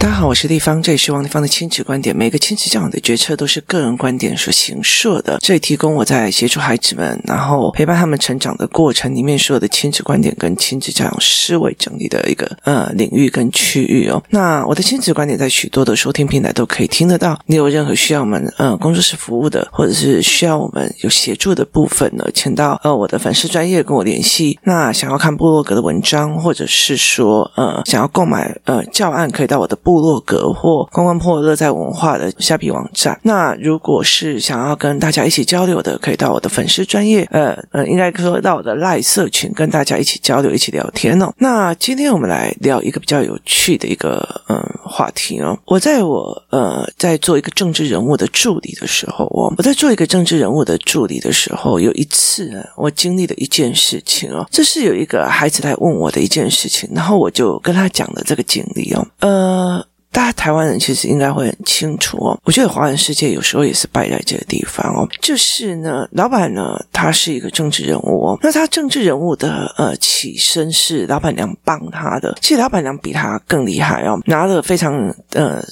大家好，我是丽芳，这里是王丽芳的亲子观点。每个亲子教养的决策都是个人观点所形设的，这里提供我在协助孩子们，然后陪伴他们成长的过程里面所有的亲子观点跟亲子教养思维整理的一个呃领域跟区域哦。那我的亲子观点在许多的收听平台都可以听得到。你有任何需要我们呃工作室服务的，或者是需要我们有协助的部分呢，请到呃我的粉丝专业跟我联系。那想要看部落格的文章，或者是说呃想要购买呃教案，可以到我的。部落格或关关破乐在文化的虾皮网站。那如果是想要跟大家一起交流的，可以到我的粉丝专业，呃呃，应该可以到我的赖社群，跟大家一起交流、一起聊天哦。那今天我们来聊一个比较有趣的一个嗯话题哦。我在我呃在做一个政治人物的助理的时候我，我在做一个政治人物的助理的时候，有一次我经历了一件事情哦，这是有一个孩子来问我的一件事情，然后我就跟他讲了这个经历哦，呃。大家台湾人其实应该会很清楚哦。我觉得华人世界有时候也是败在这个地方哦。就是呢，老板呢，他是一个政治人物哦。那他政治人物的呃起身是老板娘帮他的。其实老板娘比他更厉害哦，拿了非常呃。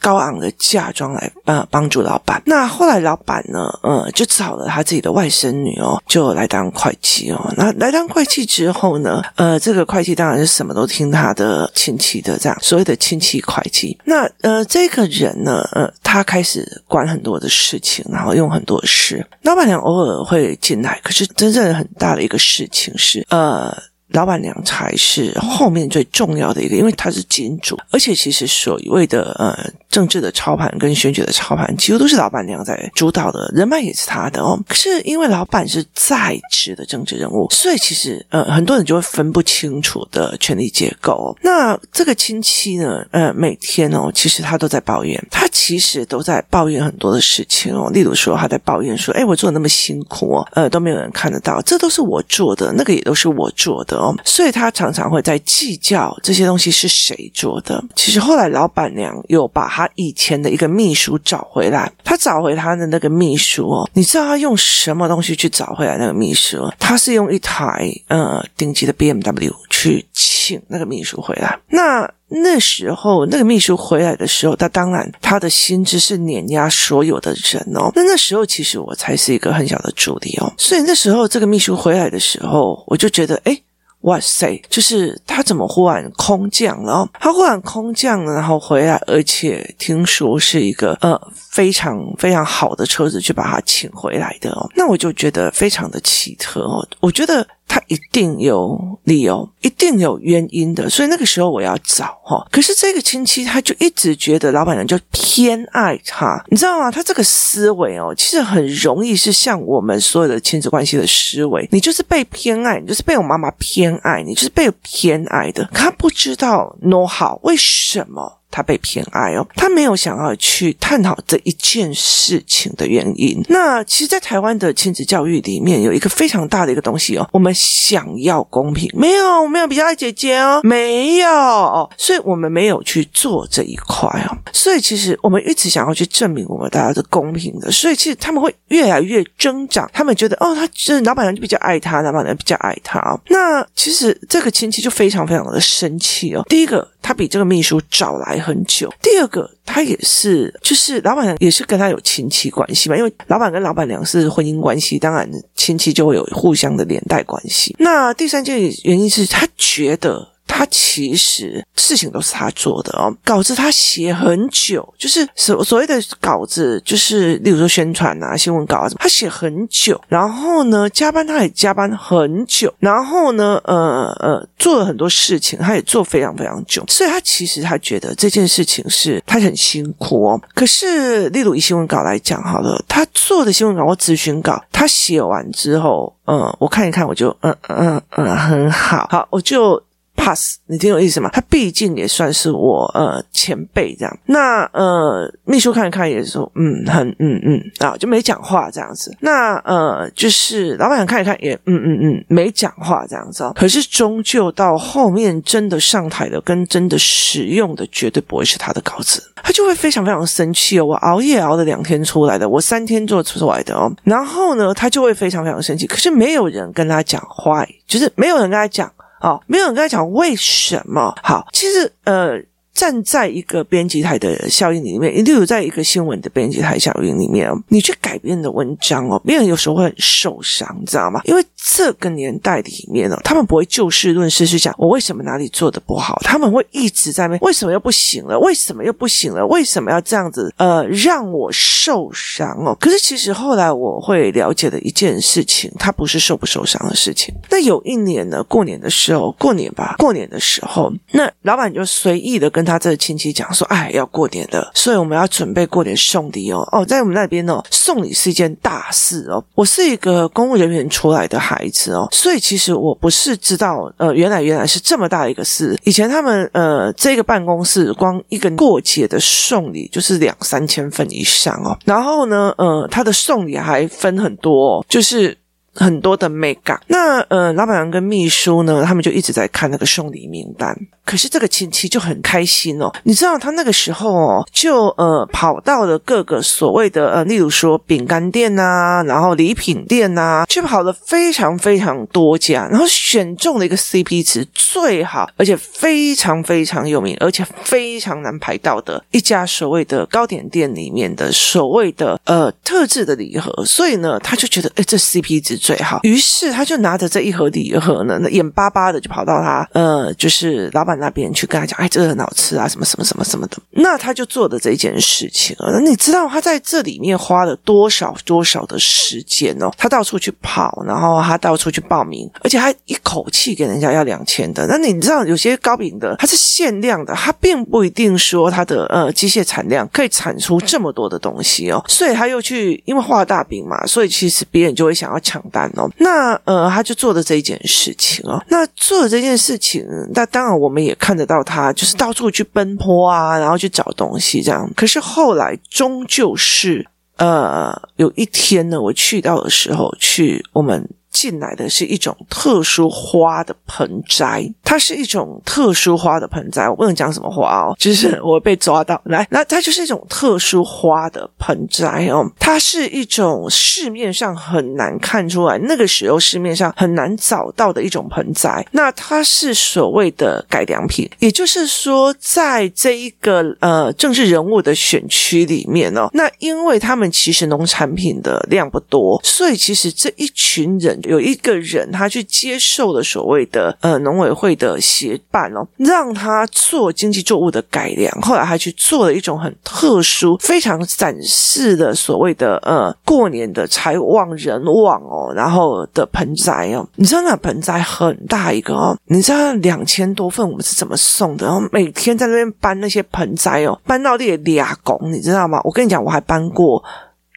高昂的嫁妆来帮帮助老板，那后来老板呢，呃，就找了他自己的外甥女哦，就来当会计哦。那来当会计之后呢，呃，这个会计当然是什么都听他的亲戚的，这样所谓的亲戚会计。那呃，这个人呢，呃，他开始管很多的事情，然后用很多事。老板娘偶尔会进来，可是真正很大的一个事情是，呃。老板娘才是后面最重要的一个，因为她是金主，而且其实所谓的呃政治的操盘跟选举的操盘，几乎都是老板娘在主导的，人脉也是她的哦。可是因为老板是在职的政治人物，所以其实呃很多人就会分不清楚的权力结构。那这个亲戚呢，呃每天哦，其实他都在抱怨，他其实都在抱怨很多的事情哦。例如说他在抱怨说，哎，我做的那么辛苦哦，呃都没有人看得到，这都是我做的，那个也都是我做的。哦所以他常常会在计较这些东西是谁做的。其实后来老板娘又把他以前的一个秘书找回来，他找回他的那个秘书哦，你知道他用什么东西去找回来那个秘书？他是用一台呃顶级的 BMW 去请那个秘书回来。那那时候那个秘书回来的时候，他当然他的薪资是碾压所有的人哦。那那时候其实我才是一个很小的助理哦，所以那时候这个秘书回来的时候，我就觉得诶哇塞！就是他怎么忽然空降了？他忽然空降了，然后回来，而且听说是一个呃非常非常好的车子去把他请回来的哦。那我就觉得非常的奇特哦。我觉得。他一定有理由，一定有原因的，所以那个时候我要找哈。可是这个亲戚他就一直觉得老板娘就偏爱他，你知道吗？他这个思维哦，其实很容易是像我们所有的亲子关系的思维，你就是被偏爱，你就是被我妈妈偏爱，你就是被偏爱的。他不知道 know how 为什么。他被偏爱哦，他没有想要去探讨这一件事情的原因。那其实，在台湾的亲子教育里面，有一个非常大的一个东西哦，我们想要公平，没有，我没有比较爱姐姐哦，没有，所以我们没有去做这一块哦。所以，其实我们一直想要去证明我们大家是公平的，所以其实他们会越来越增长。他们觉得哦，他就是老板娘就比较爱他，老板娘比较爱他哦。那其实这个亲戚就非常非常的生气哦。第一个。他比这个秘书找来很久。第二个，他也是，就是老板娘也是跟他有亲戚关系嘛，因为老板跟老板娘是婚姻关系，当然亲戚就会有互相的连带关系。那第三件原因是他觉得。他其实事情都是他做的哦，稿子他写很久，就是所所谓的稿子，就是例如说宣传啊、新闻稿啊什么，他写很久，然后呢加班他也加班很久，然后呢呃呃做了很多事情，他也做非常非常久，所以他其实他觉得这件事情是他很辛苦哦。可是例如以新闻稿来讲好了，他做的新闻稿或咨询稿，他写完之后，嗯，我看一看，我就嗯嗯嗯很好，好，我就。pass，你听我意思吗？他毕竟也算是我呃前辈这样。那呃秘书看一看也说嗯很嗯嗯啊就没讲话这样子。那呃就是老板娘看一看也嗯嗯嗯没讲话这样子。可是终究到后面真的上台的跟真的使用的绝对不会是他的稿子，他就会非常非常生气哦。我熬夜熬了两天出来的，我三天做出来的哦。然后呢他就会非常非常生气。可是没有人跟他讲话，就是没有人跟他讲。哦，没有人跟他讲为什么。好，其实呃，站在一个编辑台的效应里面，例如在一个新闻的编辑台效应里面，你去改编的文章哦，别人有时候会很受伤，你知道吗？因为这个年代里面哦，他们不会就事论事去讲我为什么哪里做的不好，他们会一直在问为什么又不行了，为什么又不行了，为什么要这样子？呃，让我受伤哦。可是其实后来我会了解的一件事情，它不是受不受伤的事情。那有一年呢，过年的时候，过年吧，过年的时候，那老板就随意的跟他这个亲戚讲说：“哎，要过年了，所以我们要准备过年送礼哦。哦，在我们那边哦，送礼是一件大事哦。我是一个公务人员出来的孩子哦，所以其实我不是知道，呃，原来原来是这么大一个事。以前他们呃，这个办公室光一个过节的送礼就是两三千份以上哦。然后呢，呃，他的送礼还分很多，就是。”很多的美感，那呃，老板娘跟秘书呢，他们就一直在看那个送礼名单。可是这个亲戚就很开心哦，你知道他那个时候哦，就呃跑到了各个所谓的呃，例如说饼干店呐、然后礼品店呐、去跑了非常非常多家，然后选中了一个 CP 值最好，而且非常非常有名，而且非常难排到的一家所谓的糕点店里面的所谓的呃特制的礼盒。所以呢，他就觉得哎，这 CP 值最好，于是他就拿着这一盒礼盒呢，那眼巴巴的就跑到他呃，就是老板。那边去跟他讲，哎，这个很好吃啊，什么什么什么什么的。那他就做的这一件事情啊，那你知道他在这里面花了多少多少的时间哦？他到处去跑，然后他到处去报名，而且他一口气给人家要两千的。那你知道有些糕饼的它是限量的，它并不一定说它的呃机械产量可以产出这么多的东西哦。所以他又去，因为画大饼嘛，所以其实别人就会想要抢单哦。那呃，他就做的这一件事情哦。那做的这件事情，那当然我们也。也看得到他，就是到处去奔波啊，然后去找东西这样。可是后来终究是，呃，有一天呢，我去到的时候，去我们。进来的是一种特殊花的盆栽，它是一种特殊花的盆栽，我不能讲什么花哦，就是我被抓到。来，那它就是一种特殊花的盆栽哦，它是一种市面上很难看出来，那个时候市面上很难找到的一种盆栽，那它是所谓的改良品，也就是说，在这一个呃政治人物的选区里面哦，那因为他们其实农产品的量不多，所以其实这一群人。有一个人，他去接受了所谓的呃农委会的协办哦，让他做经济作物的改良。后来还去做了一种很特殊、非常展示的所谓的呃过年的财旺人旺哦，然后的盆栽哦。你知道那盆栽很大一个哦，你知道两千多份我们是怎么送的？然后每天在那边搬那些盆栽哦，搬到那俩拱，你知道吗？我跟你讲，我还搬过。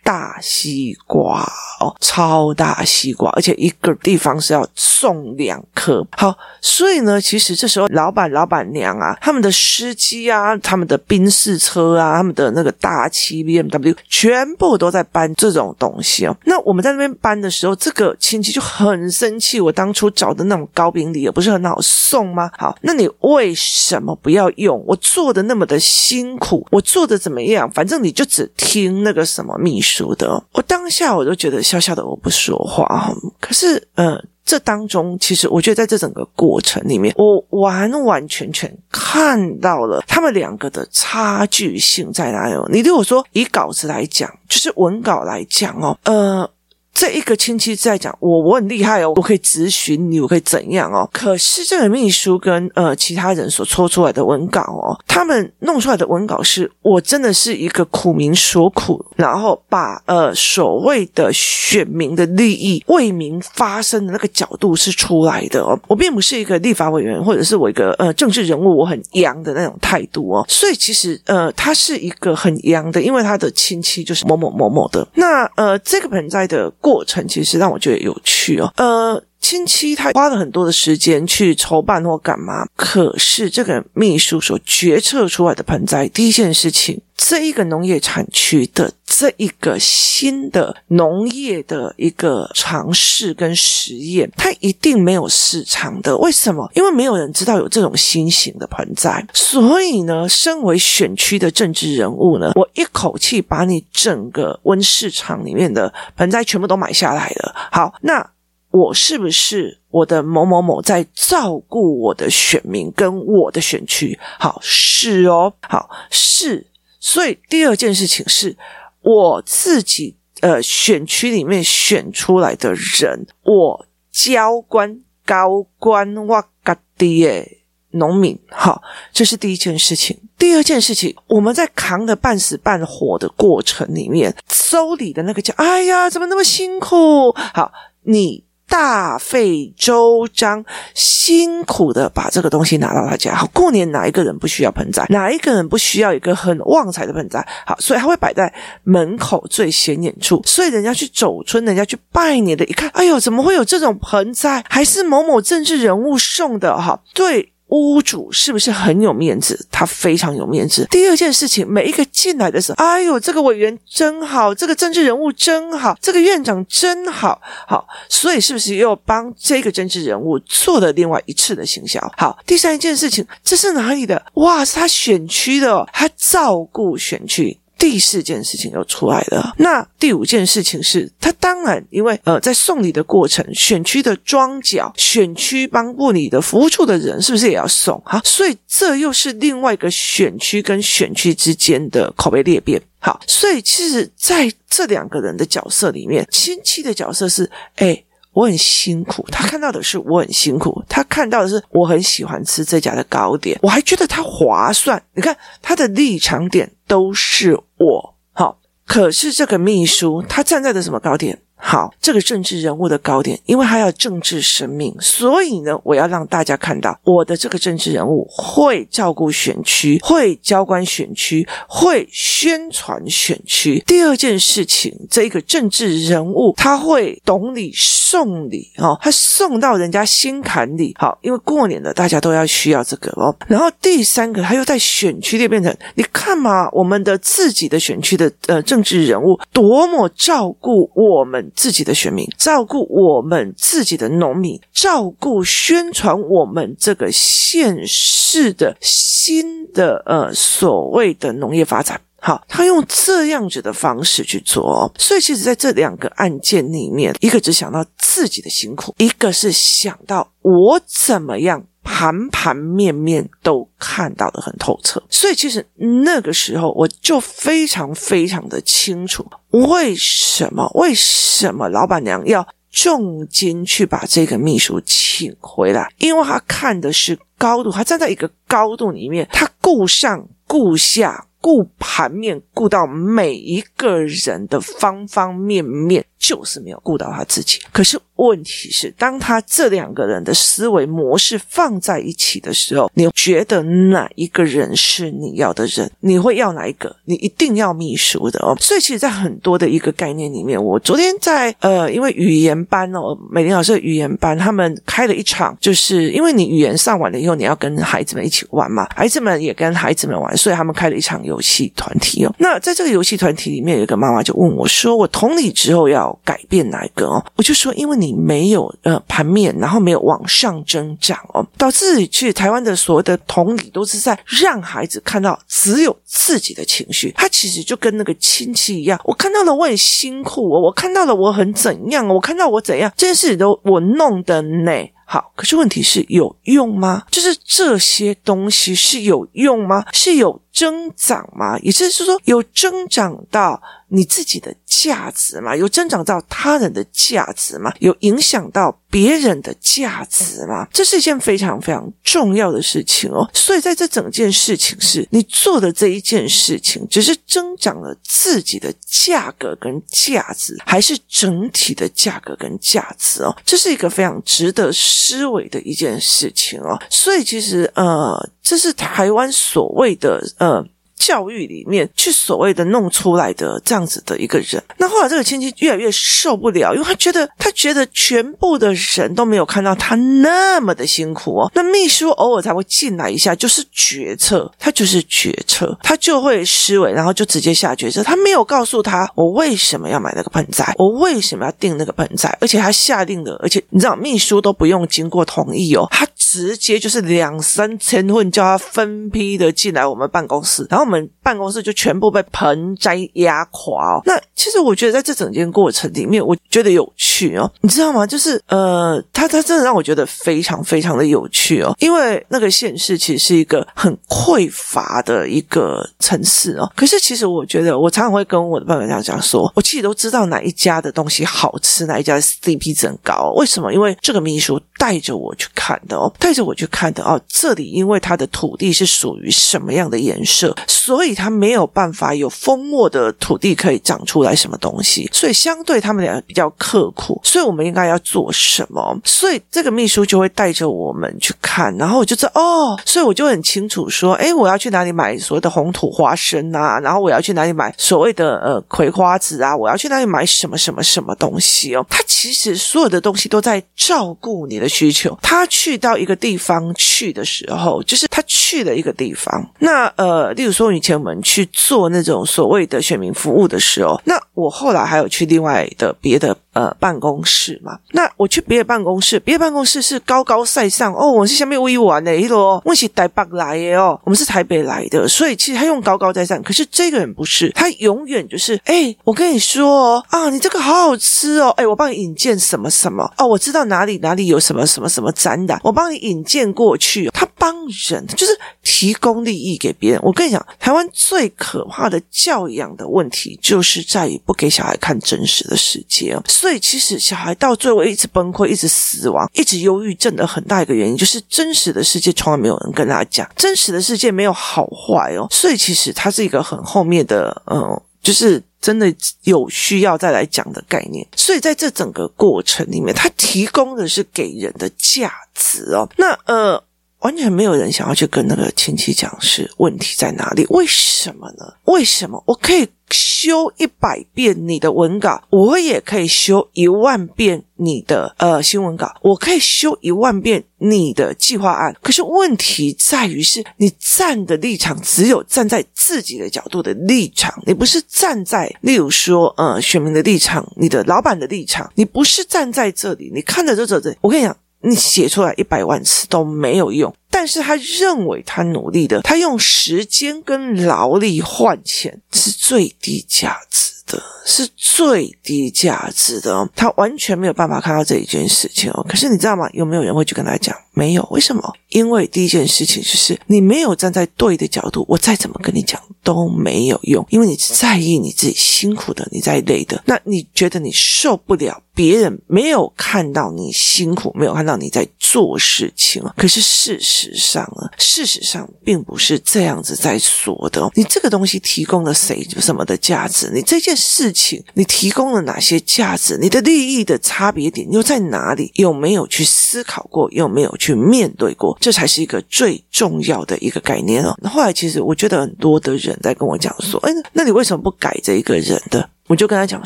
大西瓜哦，超大西瓜，而且一个地方是要送两颗。好，所以呢，其实这时候老板、老板娘啊，他们的司机啊，他们的宾士车啊，他们的那个大七 BMW，全部都在搬这种东西哦。那我们在那边搬的时候，这个亲戚就很生气。我当初找的那种高饼礼也不是很好送吗？好，那你为什么不要用？我做的那么的辛苦，我做的怎么样？反正你就只听那个什么秘书。读的，我当下我都觉得笑笑的，我不说话。可是，呃，这当中其实我觉得在这整个过程里面，我完完全全看到了他们两个的差距性在哪里。你对我说以稿子来讲，就是文稿来讲哦，呃。这一个亲戚在讲我，我很厉害哦，我可以咨询你，我可以怎样哦？可是这个秘书跟呃其他人所搓出来的文稿哦，他们弄出来的文稿是我真的是一个苦民所苦，然后把呃所谓的选民的利益为民发声的那个角度是出来的哦。我并不是一个立法委员，或者是我一个呃政治人物，我很阳的那种态度哦。所以其实呃他是一个很阳的，因为他的亲戚就是某某某某的。那呃这个盆栽的。过程其实让我觉得有趣哦，呃，亲戚他花了很多的时间去筹办或干嘛，可是这个秘书所决策出来的盆栽，第一件事情，这一个农业产区的这一个新的农业的一个尝试跟实验，它一定没有市场的。为什么？因为没有人知道有这种新型的盆栽，所以呢，身为选区的政治人物呢，我一口气把你整个温室场里面的盆栽全部都买下来了。好，那。我是不是我的某某某在照顾我的选民跟我的选区？好，是哦，好，是。所以第二件事情是我自己呃选区里面选出来的人，我交官高官哇嘎滴耶。农民，好，这是第一件事情。第二件事情，我们在扛得半死半活的过程里面，收礼的那个叫，哎呀，怎么那么辛苦？好，你大费周章，辛苦的把这个东西拿到他家。好，过年哪一个人不需要盆栽？哪一个人不需要一个很旺财的盆栽？好，所以他会摆在门口最显眼处。所以人家去走村，人家去拜年的，一看，哎呦，怎么会有这种盆栽？还是某某政治人物送的？哈，对。屋主是不是很有面子？他非常有面子。第二件事情，每一个进来的时候，哎呦，这个委员真好，这个政治人物真好，这个院长真好，好，所以是不是又帮这个政治人物做了另外一次的行销？好，第三件事情，这是哪里的？哇，是他选区的哦，他照顾选区。第四件事情又出来了。那第五件事情是，他当然因为呃，在送礼的过程，选区的庄脚、选区帮部里的服务处的人，是不是也要送？好，所以这又是另外一个选区跟选区之间的口碑裂变。好，所以其实在这两个人的角色里面，亲戚的角色是，哎。我很辛苦，他看到的是我很辛苦，他看到的是我很喜欢吃这家的糕点，我还觉得他划算。你看他的立场点都是我，好，可是这个秘书他站在的什么高点？好，这个政治人物的高点，因为他要政治生命，所以呢，我要让大家看到我的这个政治人物会照顾选区，会交关选区，会宣传选区。第二件事情，这个政治人物他会懂礼送礼哦，他送到人家心坎里。好，因为过年了，大家都要需要这个哦。然后第三个，他又在选区里变成，你看嘛，我们的自己的选区的呃政治人物多么照顾我们。自己的选民，照顾我们自己的农民，照顾宣传我们这个县市的新的呃所谓的农业发展。好，他用这样子的方式去做，所以其实在这两个案件里面，一个只想到自己的辛苦，一个是想到我怎么样。盘盘面面都看到的很透彻，所以其实那个时候我就非常非常的清楚，为什么为什么老板娘要重金去把这个秘书请回来？因为他看的是高度，他站在一个高度里面，他顾上顾下。顾盘面，顾到每一个人的方方面面，就是没有顾到他自己。可是问题是，当他这两个人的思维模式放在一起的时候，你觉得哪一个人是你要的人？你会要哪一个？你一定要秘书的哦。所以，其实，在很多的一个概念里面，我昨天在呃，因为语言班哦，美玲老师的语言班，他们开了一场，就是因为你语言上完了以后，你要跟孩子们一起玩嘛，孩子们也跟孩子们玩，所以他们开了一场。游戏团体哦，那在这个游戏团体里面，有一个妈妈就问我说：“我同理之后要改变哪一个哦？”我就说：“因为你没有呃盘面，然后没有往上增长哦，导致去台湾的所谓的同理都是在让孩子看到只有自己的情绪，他其实就跟那个亲戚一样，我看到了我很辛苦哦，我看到了我很怎样，我看到我怎样，这件事情都我弄的呢。”好，可是问题是有用吗？就是这些东西是有用吗？是有增长吗？也就是说，有增长到你自己的价值吗？有增长到他人的价值吗？有影响到别人的价值吗？这是一件非常非常重要的事情哦。所以在这整件事情是你做的这一件事情，只是增长了自己的价格跟价值，还是整体的价格跟价值哦？这是一个非常值得思维的一件事情哦，所以其实呃，这是台湾所谓的呃。教育里面去所谓的弄出来的这样子的一个人，那后来这个亲戚越来越受不了，因为他觉得他觉得全部的人都没有看到他那么的辛苦哦。那秘书偶尔才会进来一下，就是决策，他就是决策，他就会思维，然后就直接下决策。他没有告诉他我为什么要买那个盆栽，我为什么要订那个盆栽，而且他下定了，而且你知道秘书都不用经过同意哦，他直接就是两三千份叫他分批的进来我们办公室，然后。们办公室就全部被盆栽压垮哦。那其实我觉得在这整件过程里面，我觉得有趣哦，你知道吗？就是呃，他他真的让我觉得非常非常的有趣哦，因为那个县市其实是一个很匮乏的一个城市哦。可是其实我觉得，我常常会跟我的爸爸讲讲说，我其实都知道哪一家的东西好吃，哪一家的 CP 值很高。为什么？因为这个秘书带着我去看的哦，带着我去看的哦。这里因为它的土地是属于什么样的颜色，所以它没有办法有丰沃的土地可以长出来什么东西，所以相对他们俩比较刻苦。所以我们应该要做什么？所以这个秘书就会带着我们去看，然后我就知哦，所以我就很清楚说，诶，我要去哪里买所谓的红土花生啊，然后我要去哪里买所谓的呃葵花籽啊，我要去哪里买什么什么什么东西哦。他其实所有的东西都在照顾你的需求。他去到一个地方去的时候，就是他去了一个地方。那呃，例如说以前我们去做那种所谓的选民服务的时候，那我后来还有去另外的别的。呃，办公室嘛，那我去别的办公室，别的办公室是高高在上哦，我是下面微玩的一罗，我是台北来的哦，我们是台北来的，所以其实他用高高在上，可是这个人不是，他永远就是，哎，我跟你说哦，啊，你这个好好吃哦，哎，我帮你引荐什么什么哦，我知道哪里哪里有什么什么什么展览，我帮你引荐过去，他帮人就是提供利益给别人。我跟你讲，台湾最可怕的教养的问题，就是在于不给小孩看真实的世界。所以，其实小孩到最后一直崩溃、一直死亡、一直忧郁症的很大一个原因，就是真实的世界从来没有人跟他讲，真实的世界没有好坏哦。所以，其实它是一个很后面的，嗯，就是真的有需要再来讲的概念。所以，在这整个过程里面，它提供的是给人的价值哦。那呃。完全没有人想要去跟那个亲戚讲是问题在哪里？为什么呢？为什么我可以修一百遍你的文稿，我也可以修一万遍你的呃新闻稿，我可以修一万遍你的计划案。可是问题在于是你站的立场只有站在自己的角度的立场，你不是站在例如说呃选民的立场，你的老板的立场，你不是站在这里，你看着这这这，我跟你讲。你写出来一百万次都没有用，但是他认为他努力的，他用时间跟劳力换钱是最低价值的，是最低价值的，他完全没有办法看到这一件事情哦。可是你知道吗？有没有人会去跟他讲？没有，为什么？因为第一件事情就是你没有站在对的角度，我再怎么跟你讲都没有用，因为你在意你自己辛苦的，你在累的，那你觉得你受不了。别人没有看到你辛苦，没有看到你在做事情。可是事实上呢，事实上并不是这样子在说的。你这个东西提供了谁什么的价值？你这件事情你提供了哪些价值？你的利益的差别点又在哪里？有没有去思考过？有没有去面对过？这才是一个最重要的一个概念哦。后来其实我觉得很多的人在跟我讲说：“哎，那你为什么不改这一个人的？”我就跟他讲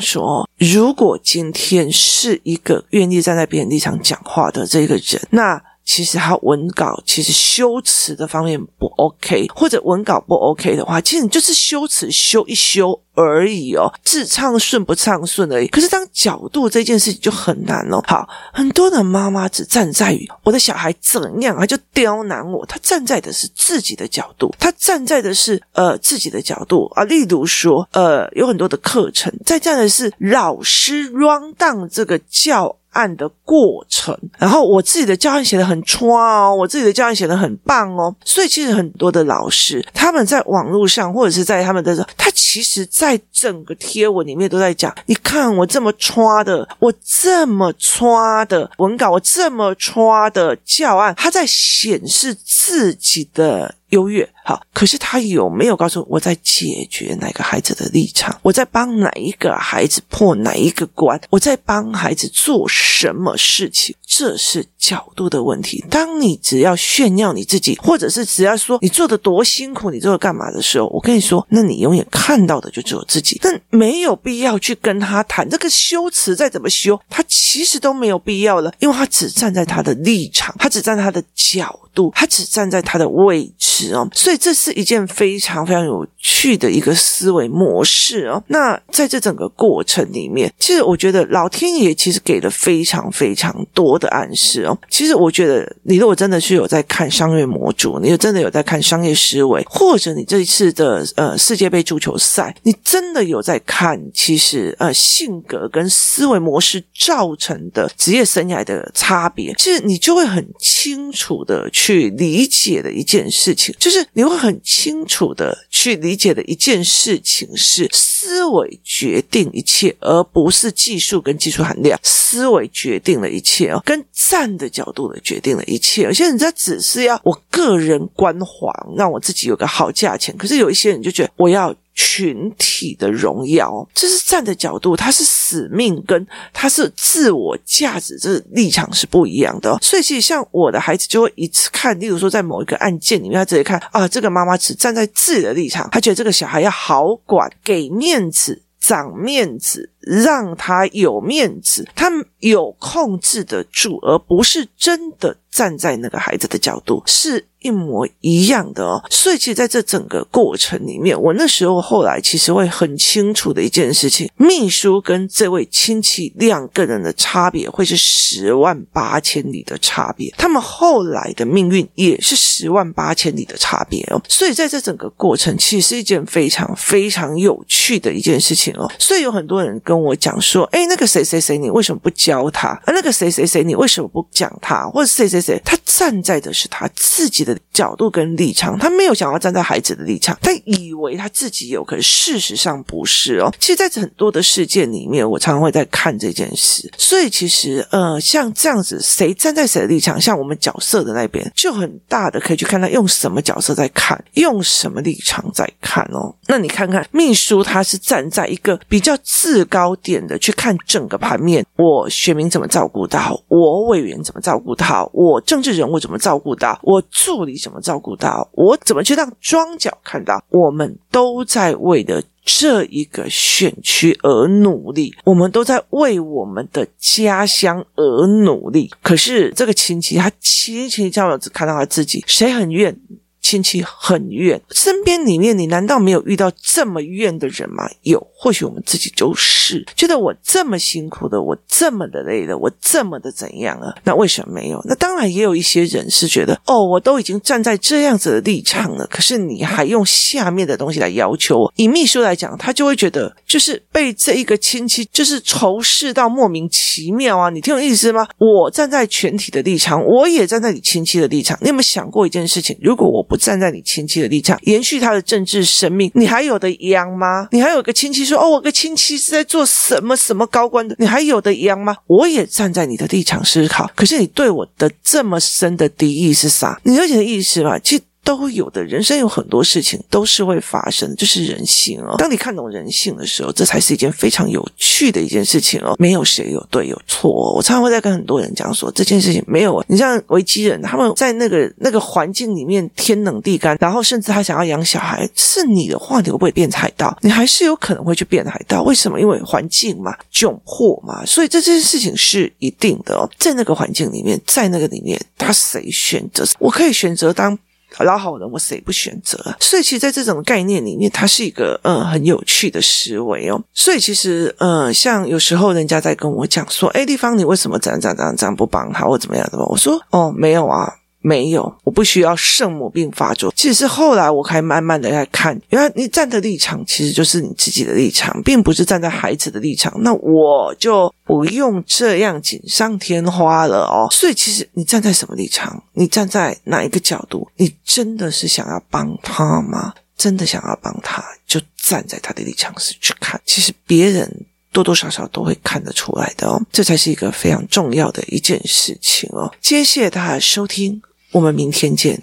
说，如果今天是一个愿意站在别人立场讲话的这个人，那。其实他文稿其实修辞的方面不 OK，或者文稿不 OK 的话，其实你就是修辞修一修而已哦，字畅顺不畅顺而已。可是当角度这件事情就很难哦。好，很多的妈妈只站在于我的小孩怎样，他就刁难我。他站在的是自己的角度，他站在的是呃自己的角度啊。例如说，呃，有很多的课程在站的是老师 run down 这个教。案的过程，然后我自己的教案写得很差哦，我自己的教案写得很棒哦，所以其实很多的老师他们在网络上或者是在他们的，他其实在整个贴文里面都在讲，你看我这么差的，我这么差的文稿，我这么差的教案，他在显示自己的。优越好，可是他有没有告诉我，在解决哪个孩子的立场？我在帮哪一个孩子破哪一个关？我在帮孩子做什么事情？这是角度的问题。当你只要炫耀你自己，或者是只要说你做的多辛苦，你做的干嘛的时候，我跟你说，那你永远看到的就只有自己。但没有必要去跟他谈这个修辞，再怎么修，他其实都没有必要了，因为他只站在他的立场，他只站在他的角度，他只站在他的位置。哦。所以这是一件非常非常有趣的一个思维模式哦。那在这整个过程里面，其实我觉得老天爷其实给了非常非常多的暗示哦。其实我觉得，你如果真的是有在看商业模组，你真的有在看商业思维，或者你这一次的呃世界杯足球赛，你真的有在看，其实呃性格跟思维模式造成的职业生涯的差别，其实你就会很清楚的去理解的一件事情，就是你会很清楚的去理解的一件事情是思维决定一切，而不是技术跟技术含量。思维决定了一切哦，跟站的角度的决定了一切。有些人他只是要我个人光环，让我自己有个好价钱。可是有一些人就觉得我要。群体的荣耀，这是站的角度，他是使命，跟他是自我价值，这立场是不一样的。所以，其实像我的孩子就会一次看，例如说在某一个案件里面，他直接看啊，这个妈妈只站在自己的立场，他觉得这个小孩要好管，给面子，长面子，让他有面子，他有控制得住，而不是真的站在那个孩子的角度，是。一模一样的哦，所以其实在这整个过程里面，我那时候后来其实会很清楚的一件事情：秘书跟这位亲戚两个人的差别会是十万八千里的差别，他们后来的命运也是十万八千里的差别哦。所以在这整个过程，其实是一件非常非常有趣的一件事情哦。所以有很多人跟跟我讲说：“哎，那个谁谁谁，你为什么不教他？啊，那个谁谁谁，你为什么不讲他？或者谁谁谁，他站在的是他自己的。”角度跟立场，他没有想要站在孩子的立场，他以为他自己有，可是事实上不是哦。其实，在很多的事件里面，我常常会在看这件事，所以其实呃，像这样子，谁站在谁的立场，像我们角色的那边，就很大的可以去看他用什么角色在看，用什么立场在看哦。那你看看秘书，他是站在一个比较至高焦点的去看整个盘面，我选民怎么照顾到，我委员怎么照顾到，我政治人物怎么照顾到，我助。理怎么照顾到我？怎么去让庄脚看到？我们都在为了这一个选区而努力，我们都在为我们的家乡而努力。可是这个亲戚，他轻轻叫我只看到他自己，谁很怨？亲戚很怨，身边里面你难道没有遇到这么怨的人吗？有，或许我们自己就是觉得我这么辛苦的，我这么的累了，我这么的怎样啊？那为什么没有？那当然也有一些人是觉得，哦，我都已经站在这样子的立场了，可是你还用下面的东西来要求我。以秘书来讲，他就会觉得，就是被这一个亲戚就是仇视到莫名其妙啊！你听我意思吗？我站在全体的立场，我也站在你亲戚的立场。你有没有想过一件事情？如果我不站在你亲戚的立场，延续他的政治生命，你还有的养吗？你还有个亲戚说：“哦，我个亲戚是在做什么什么高官的，你还有的养吗？”我也站在你的立场思考，可是你对我的这么深的敌意是啥？你了解的意思吗？其实。都有的，人生有很多事情都是会发生的，这是人性哦。当你看懂人性的时候，这才是一件非常有趣的一件事情哦。没有谁有对有错哦。我常常会在跟很多人讲说，这件事情没有。你像维基人，他们在那个那个环境里面天冷地干，然后甚至他想要养小孩，是你的话，你会不会变海盗？你还是有可能会去变海盗。为什么？因为环境嘛，窘迫嘛，所以这件事情是一定的哦。在那个环境里面，在那个里面，他谁选择？我可以选择当。老好人，我谁不选择？所以，其实，在这种概念里面，它是一个嗯很有趣的思维哦。所以，其实嗯，像有时候人家在跟我讲说：“哎，地方，你为什么这样这样这样这样不帮他，或怎么样的？”我说：“哦，没有啊。”没有，我不需要圣母病发作。其实是后来我才慢慢的在看，原来你站的立场其实就是你自己的立场，并不是站在孩子的立场。那我就不用这样锦上添花了哦。所以其实你站在什么立场，你站在哪一个角度，你真的是想要帮他吗？真的想要帮他，就站在他的立场上去看。其实别人多多少少都会看得出来的哦。这才是一个非常重要的一件事情哦。谢谢大家收听。我们明天见。